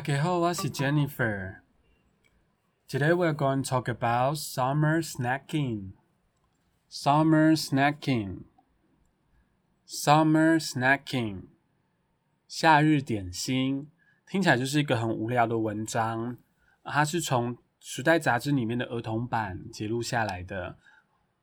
大家好，我是 Jennifer. Today we're going to talk about summer snacking. Summer snacking. Summer snacking. 夏日点心听起来就是一个很无聊的文章，它是从《时代》杂志里面的儿童版截录下来的。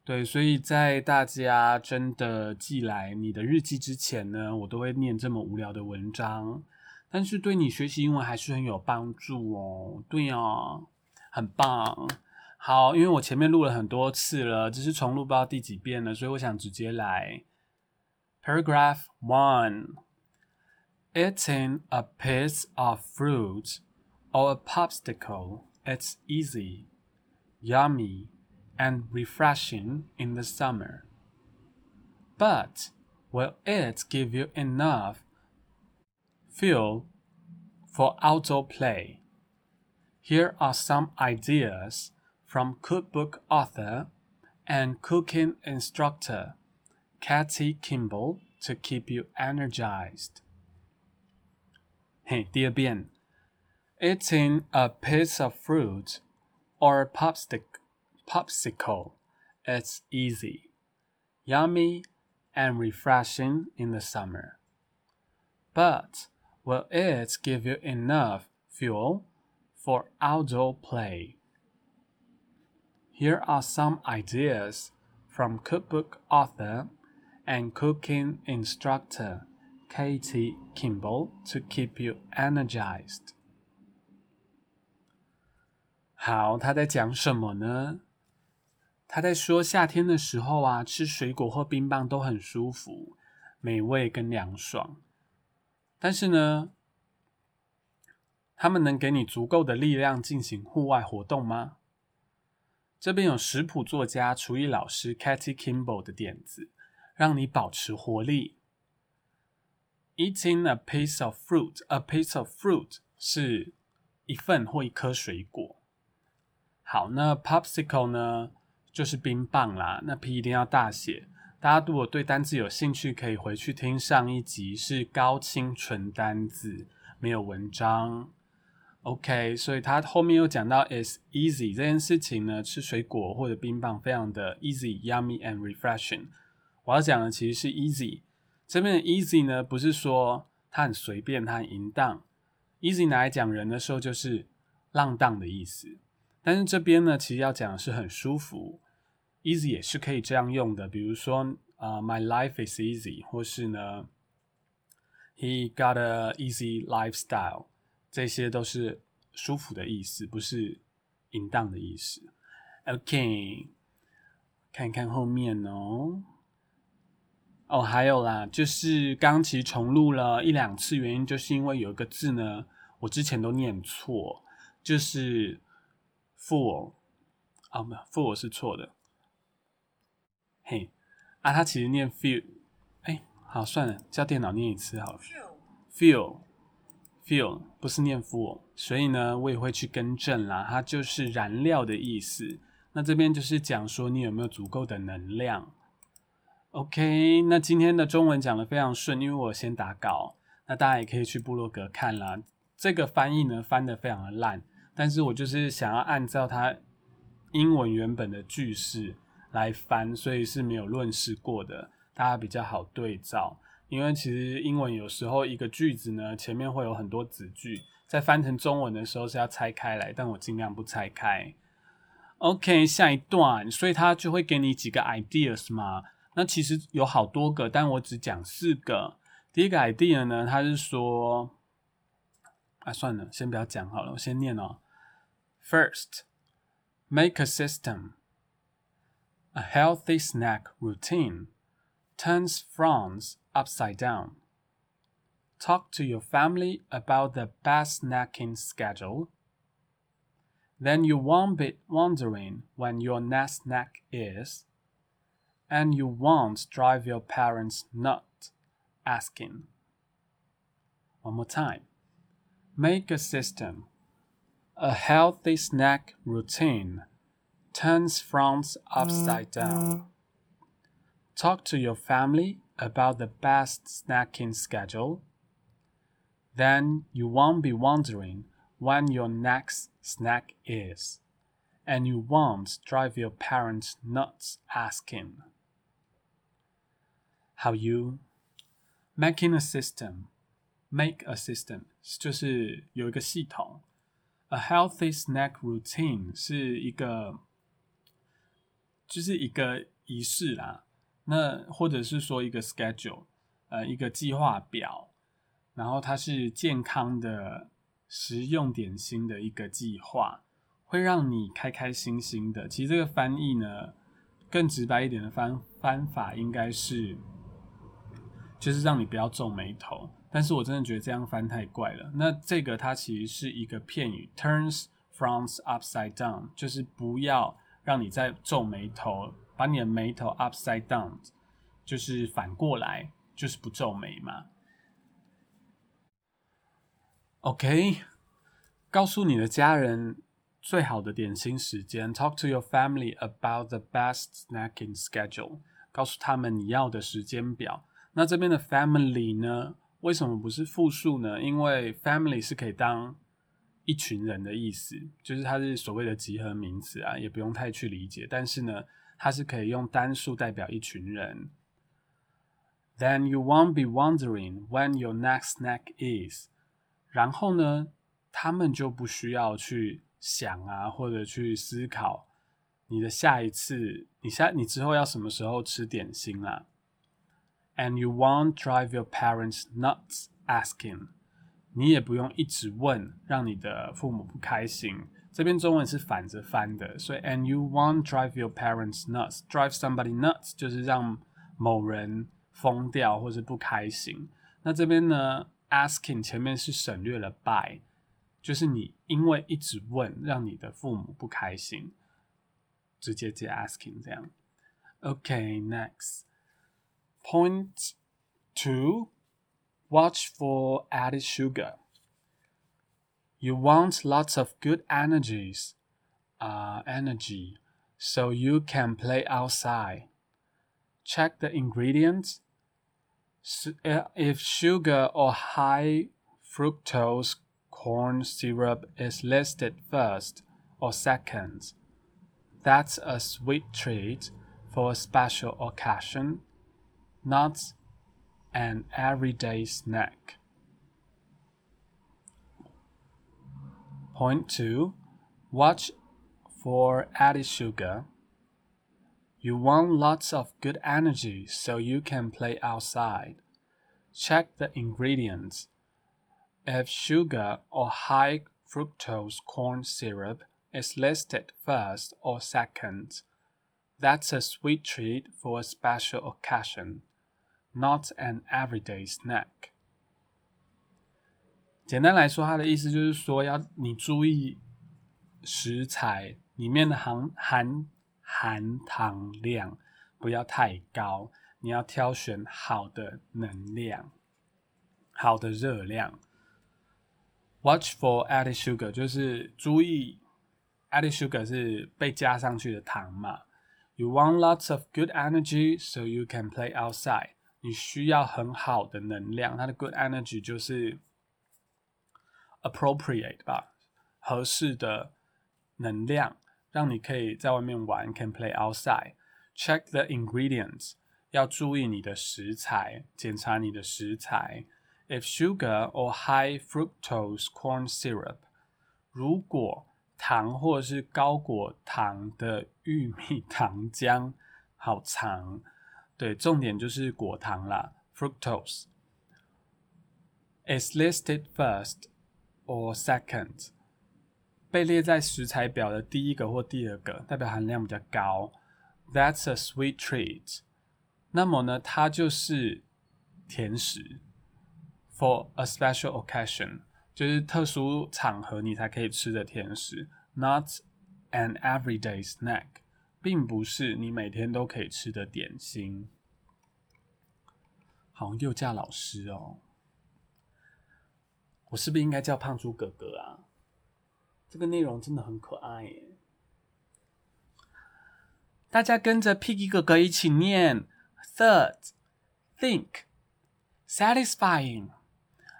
对，所以在大家真的寄来你的日记之前呢，我都会念这么无聊的文章。但是对你学习英文还是很有帮助哦。对哦，很棒。好，因为我前面录了很多次了，只是重录不知道第几遍了，所以我想直接来。Paragraph one: Eating a piece of fruit or a popsicle, it's easy, yummy, and refreshing in the summer. But will it give you enough fuel for outdoor play. Here are some ideas from cookbook author and cooking instructor Katie Kimball to keep you energized. Eating a piece of fruit or a popsicle, popsicle is easy, yummy, and refreshing in the summer. But Will it give you enough fuel for outdoor play? Here are some ideas from cookbook author and cooking instructor Katie Kimball to keep you energized. 好，他在讲什么呢？他在说夏天的时候啊，吃水果或冰棒都很舒服、美味跟凉爽。 但是呢，他们能给你足够的力量进行户外活动吗？这边有食谱作家、厨艺老师 Katie Kimball 的点子，让你保持活力。Eating a piece of fruit, a piece of fruit 是一份或一颗水果。好，那 popsicle 呢，就是冰棒啦。那 P 一定要大写。大家如果对单字有兴趣，可以回去听上一集，是高清纯单字，没有文章。OK，所以他后面又讲到 is easy 这件事情呢，吃水果或者冰棒非常的 easy、yummy and refreshing。我要讲的其实是 easy，这边的 easy 呢，不是说它很随便、它很淫荡。easy 拿来讲人的时候，就是浪荡的意思。但是这边呢，其实要讲的是很舒服。Easy 也是可以这样用的，比如说啊，My life is easy，或是呢，He got a easy lifestyle，这些都是舒服的意思，不是淫荡的意思。OK，看看后面哦。哦，还有啦，就是刚其实重录了一两次，原因就是因为有一个字呢，我之前都念错，就是 fool，啊，没有，fool 是错的。嘿，啊，它其实念 feel，哎，好，算了，叫电脑念一次好了。feel，feel 不是念 full，所以呢，我也会去更正啦。它就是燃料的意思。那这边就是讲说你有没有足够的能量。OK，那今天的中文讲的非常顺，因为我先打稿。那大家也可以去部落格看啦。这个翻译呢，翻的非常的烂，但是我就是想要按照它英文原本的句式。来翻，所以是没有论式过的，大家比较好对照。因为其实英文有时候一个句子呢，前面会有很多子句，在翻成中文的时候是要拆开来，但我尽量不拆开。OK，下一段，所以他就会给你几个 ideas 嘛。那其实有好多个，但我只讲四个。第一个 idea 呢，他是说，啊，算了，先不要讲好了，我先念哦。First，make a system。A healthy snack routine turns frowns upside down. Talk to your family about the best snacking schedule. Then you won't be wondering when your next snack is, and you won't drive your parents nuts asking. One more time. Make a system, a healthy snack routine turns frowns upside down. Talk to your family about the best snacking schedule. then you won't be wondering when your next snack is, and you won't drive your parents nuts asking how you making a system. Make a system 就是有一个系统。A healthy snack routine 是一个， 就是一个仪式啦。那或者是说一个 schedule，呃，一个计划表。然后它是健康的实用点心的一个计划，会让你开开心心的。其实这个翻译呢，更直白一点的翻翻法应该是，就是让你不要皱眉头。但是我真的觉得这样翻太怪了。那这个它其实是一个片语，turns f r o m s upside down，就是不要让你在皱眉头，把你的眉头 upside down，就是反过来，就是不皱眉嘛。OK，告诉你的家人最好的点心时间。Talk to your family about the best snacking schedule。告诉他们你要的时间表。那这边的 family 呢？为什么不是复数呢？因为 family 是可以当一群人的意思，就是它是所谓的集合名词啊，也不用太去理解。但是呢，它是可以用单数代表一群人。Then you won't be wondering when your next snack is。然后呢，他们就不需要去想啊，或者去思考你的下一次，你下你之后要什么时候吃点心啦。And you won't drive your parents nuts asking，你也不用一直问，让你的父母不开心。这边中文是反着翻的，所以 and you won't drive your parents nuts，drive somebody nuts 就是让某人疯掉或是不开心。那这边呢，asking 前面是省略了 by，就是你因为一直问，让你的父母不开心，直接接 asking 这样。OK，next。Point two, watch for added sugar. You want lots of good energies, uh, energy, so you can play outside. Check the ingredients. Uh, if sugar or high fructose corn syrup is listed first or second, that's a sweet treat for a special occasion not an everyday snack. Point 2. Watch for added sugar. You want lots of good energy so you can play outside. Check the ingredients. If sugar or high fructose corn syrup is listed first or second, that's a sweet treat for a special occasion Not an everyday snack。简单来说，它的意思就是说，要你注意食材里面的含含含糖量不要太高，你要挑选好的能量、好的热量。Watch for added sugar，就是注意 added sugar 是被加上去的糖嘛。You want lots of good energy so you can play outside。 你需要很好的能量，它的 good energy 就是 appropriate 吧，合适的能量，让你可以在外面玩，can play outside。Check the ingredients，要注意你的食材，检查你的食材。If sugar or high fructose corn syrup，如果糖或是高果糖的玉米糖浆，好长。对，重点就是果糖啦，fructose。is listed first or second，被列在食材表的第一个或第二个，代表含量比较高。That's a sweet treat。那么呢，它就是甜食，for a special occasion，就是特殊场合你才可以吃的甜食，not an everyday snack。 并不是你每天都可以吃的点心。好像幼教老师哦，我是不是应该叫胖猪哥哥啊？这个内容真的很可爱耶！大家跟着 Piggy 哥哥一起念：Third, think, satisfying,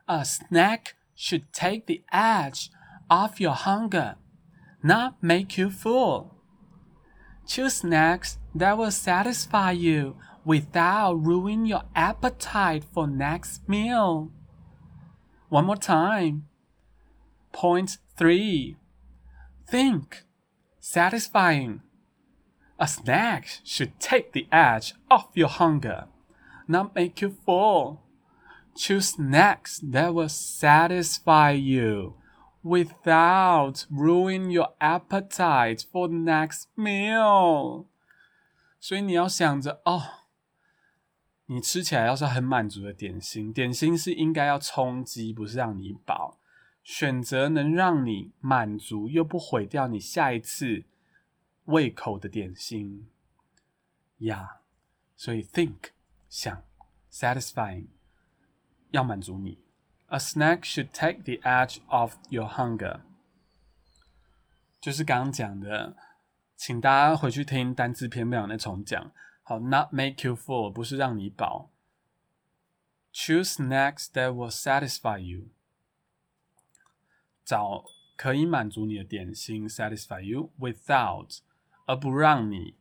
A snack should take the edge off your hunger, not make you full. Choose snacks that will satisfy you without ruining your appetite for next meal. One more time. Point three. Think. Satisfying. A snack should take the edge off your hunger, not make you full. Choose snacks that will satisfy you without ruining your appetite for the next meal. 所以你要想着哦，你吃起来要是很满足的点心，点心是应该要充饥，不是让你饱。选择能让你满足又不毁掉你下一次胃口的点心，呀，所以 think 想 satisfying 要满足你。A snack should take the edge off your hunger，就是刚刚讲的，请大家回去听单字篇，不想再重讲。好，not make you full 不是让你饱。Choose snacks that will satisfy you。找可以满足你的点心，satisfy you without，而不让你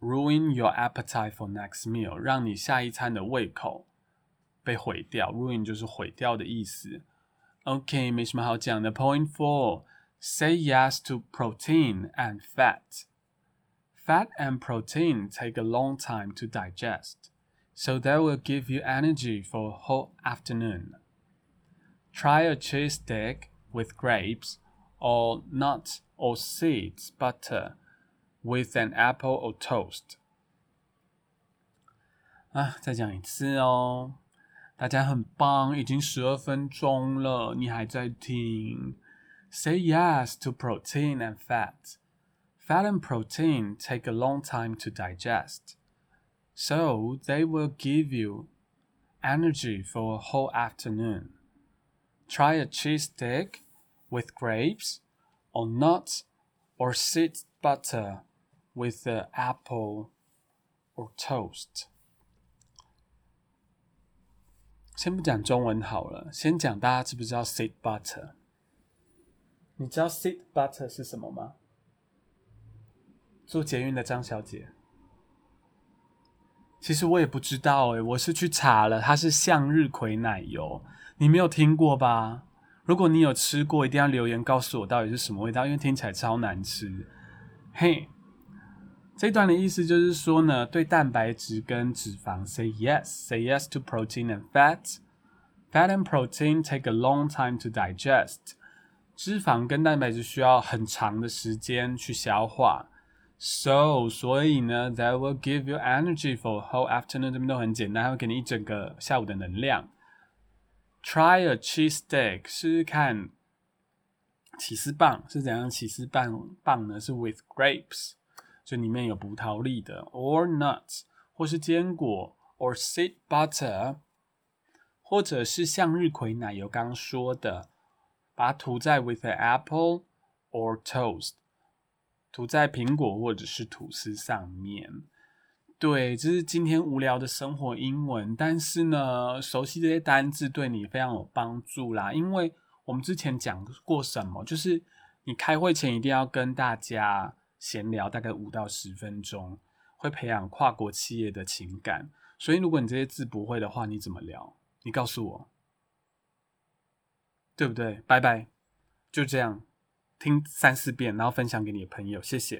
ruin your appetite for next meal，让你下一餐的胃口 被毁掉。ruin 就是毁掉的意思。OK，没什么好讲的。Point four. Say yes to protein and fat. Fat and protein take a long time to digest, so they will give you energy for a whole afternoon. Try a cheese stick with grapes, or nuts or seeds butter with an apple or toast. 啊，再讲一次哦， 大家很棒，已经十二分钟了，你还在听？Say yes to protein and fat. Fat and protein take a long time to digest, so they will give you energy for a whole afternoon. Try a cheese stick with grapes, or nuts, or seed butter with the apple or toast. 先不讲中文好了，先讲大家知不知道 seed butter？你知道 seed butter 是什么吗？做捷运的张小姐，其实我也不知道诶，我是去查了，它是向日葵奶油。你没有听过吧？如果你有吃过，一定要留言告诉我到底是什么味道，因为听起来超难吃。嘿，这段的意思就是说呢，对蛋白质跟脂肪 say yes，say yes to protein and fat。Fat and protein take a long time to digest。脂肪跟蛋白质需要很长的时间去消化。So，所以呢，that will give you energy for whole afternoon。这边都很简单，它会给你一整个下午的能量。Try a cheese steak，试试看起司棒是怎样？起司棒棒呢？是 with grapes， 这里面有葡萄粒的，or nuts，或是坚果，or seed butter，或者是向日葵奶油。刚说的，把它涂在 with an apple or toast，涂在苹果或者是吐司上面。对，这是今天无聊的生活英文，但是呢，熟悉这些单字对你非常有帮助啦。因为我们之前讲过什么，就是你开会前一定要跟大家闲聊大概五到十分钟，会培养跨国企业的情感。所以如果你这些字不会的话，你怎么聊？你告诉我，对不对？拜拜，就这样，听三四遍，然后分享给你的朋友，谢谢。